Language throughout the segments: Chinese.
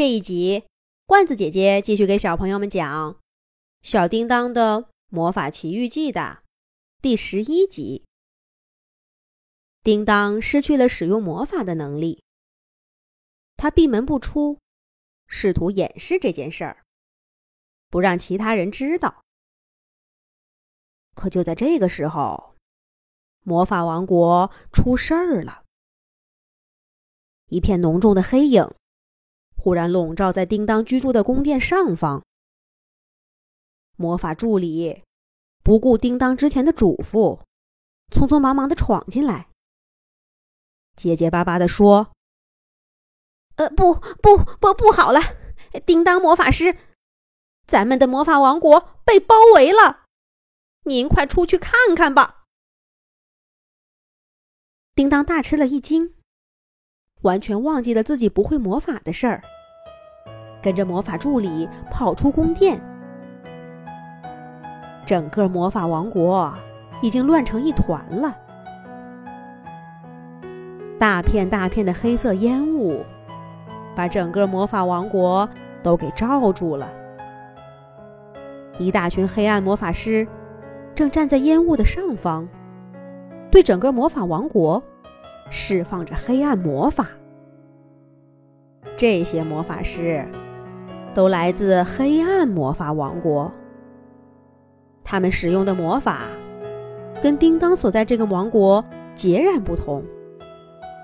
这一集，罐子姐姐继续给小朋友们讲《小叮当的魔法奇遇记》的第十一集。叮当失去了使用魔法的能力，他闭门不出，试图掩饰这件事儿，不让其他人知道。可就在这个时候，魔法王国出事儿了，一片浓重的黑影。忽然笼罩在叮当居住的宫殿上方。魔法助理不顾叮当之前的嘱咐，匆匆忙忙的闯进来，结结巴巴的说：“呃，不不不，不好了！叮当魔法师，咱们的魔法王国被包围了，您快出去看看吧！”叮当大吃了一惊。完全忘记了自己不会魔法的事儿，跟着魔法助理跑出宫殿。整个魔法王国已经乱成一团了，大片大片的黑色烟雾把整个魔法王国都给罩住了。一大群黑暗魔法师正站在烟雾的上方，对整个魔法王国。释放着黑暗魔法，这些魔法师都来自黑暗魔法王国。他们使用的魔法跟叮当所在这个王国截然不同，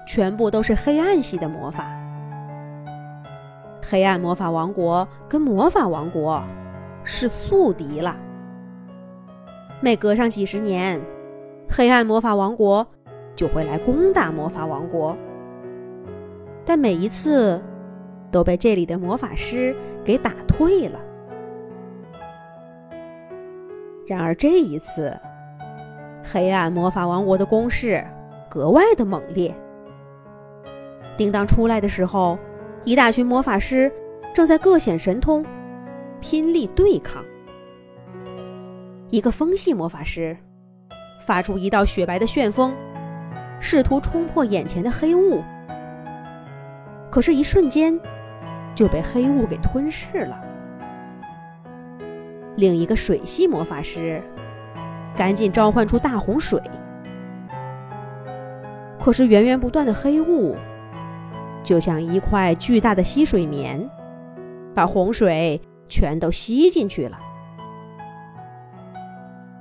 全部都是黑暗系的魔法。黑暗魔法王国跟魔法王国是宿敌了。每隔上几十年，黑暗魔法王国。就会来攻打魔法王国，但每一次都被这里的魔法师给打退了。然而这一次，黑暗魔法王国的攻势格外的猛烈。叮当出来的时候，一大群魔法师正在各显神通，拼力对抗。一个风系魔法师发出一道雪白的旋风。试图冲破眼前的黑雾，可是，一瞬间就被黑雾给吞噬了。另一个水系魔法师赶紧召唤出大洪水，可是源源不断的黑雾就像一块巨大的吸水棉，把洪水全都吸进去了。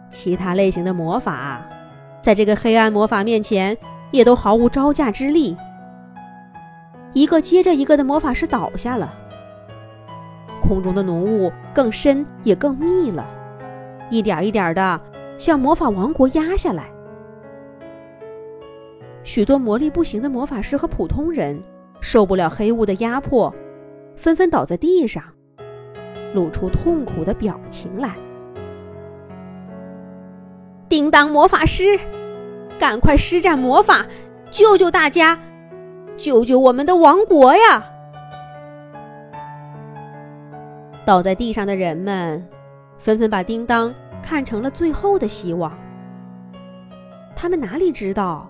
其他类型的魔法。在这个黑暗魔法面前，也都毫无招架之力。一个接着一个的魔法师倒下了，空中的浓雾更深也更密了，一点一点的向魔法王国压下来。许多魔力不行的魔法师和普通人受不了黑雾的压迫，纷纷倒在地上，露出痛苦的表情来。叮当魔法师，赶快施展魔法，救救大家，救救我们的王国呀！倒在地上的人们纷纷把叮当看成了最后的希望。他们哪里知道，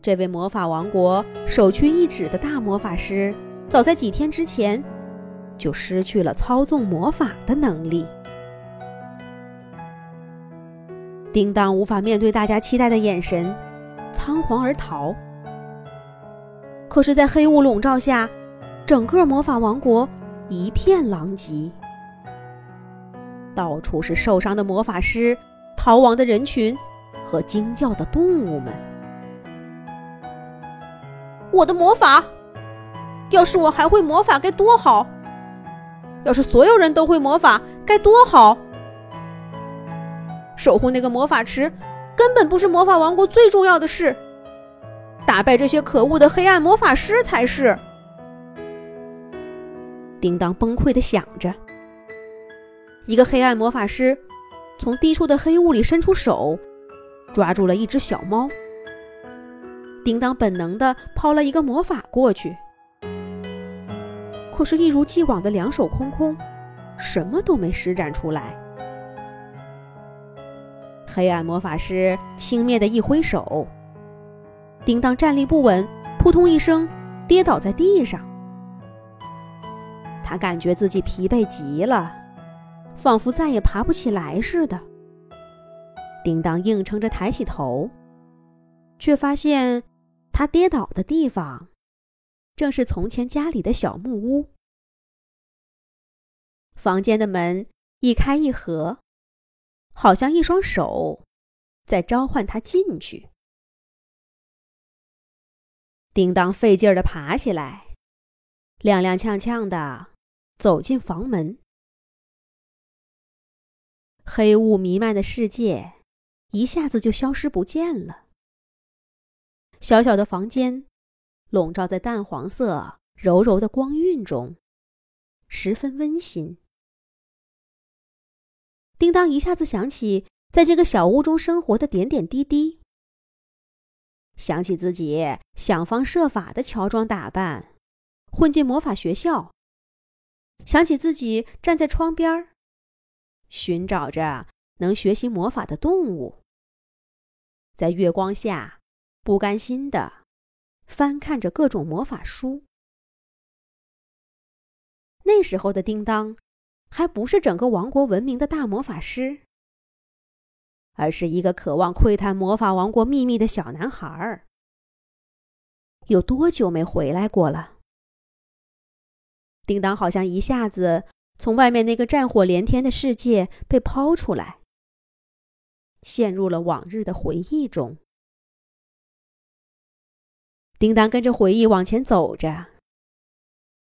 这位魔法王国首屈一指的大魔法师，早在几天之前就失去了操纵魔法的能力。叮当无法面对大家期待的眼神，仓皇而逃。可是，在黑雾笼罩下，整个魔法王国一片狼藉，到处是受伤的魔法师、逃亡的人群和惊叫的动物们。我的魔法，要是我还会魔法该多好！要是所有人都会魔法该多好！守护那个魔法池，根本不是魔法王国最重要的事。打败这些可恶的黑暗魔法师才是。叮当崩溃的想着。一个黑暗魔法师从低处的黑雾里伸出手，抓住了一只小猫。叮当本能的抛了一个魔法过去，可是，一如既往的两手空空，什么都没施展出来。黑暗魔法师轻蔑的一挥手，叮当站立不稳，扑通一声跌倒在地上。他感觉自己疲惫极了，仿佛再也爬不起来似的。叮当硬撑着抬起头，却发现他跌倒的地方，正是从前家里的小木屋。房间的门一开一合，好像一双手在召唤他进去。叮当费劲儿的爬起来，踉踉跄跄的走进房门。黑雾弥漫的世界一下子就消失不见了。小小的房间笼罩在淡黄色柔柔的光晕中，十分温馨。叮当一下子想起在这个小屋中生活的点点滴滴。想起自己想方设法的乔装打扮，混进魔法学校。想起自己站在窗边寻找着能学习魔法的动物，在月光下不甘心的翻看着各种魔法书。那时候的叮当，还不是整个王国闻名的大魔法师。而是一个渴望窥探魔法王国秘密的小男孩儿。有多久没回来过了？叮当好像一下子从外面那个战火连天的世界被抛出来，陷入了往日的回忆中。叮当跟着回忆往前走着，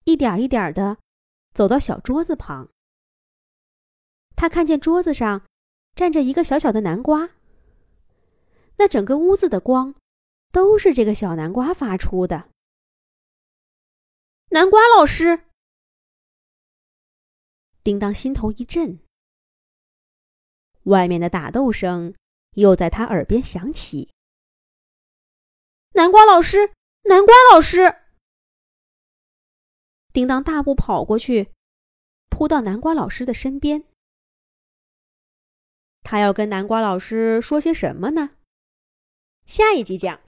一点一点的走到小桌子旁，他看见桌子上。站着一个小小的南瓜，那整个屋子的光都是这个小南瓜发出的。南瓜老师，叮当心头一震，外面的打斗声又在他耳边响起。南瓜老师，南瓜老师，叮当大步跑过去，扑到南瓜老师的身边。他要跟南瓜老师说些什么呢？下一集讲。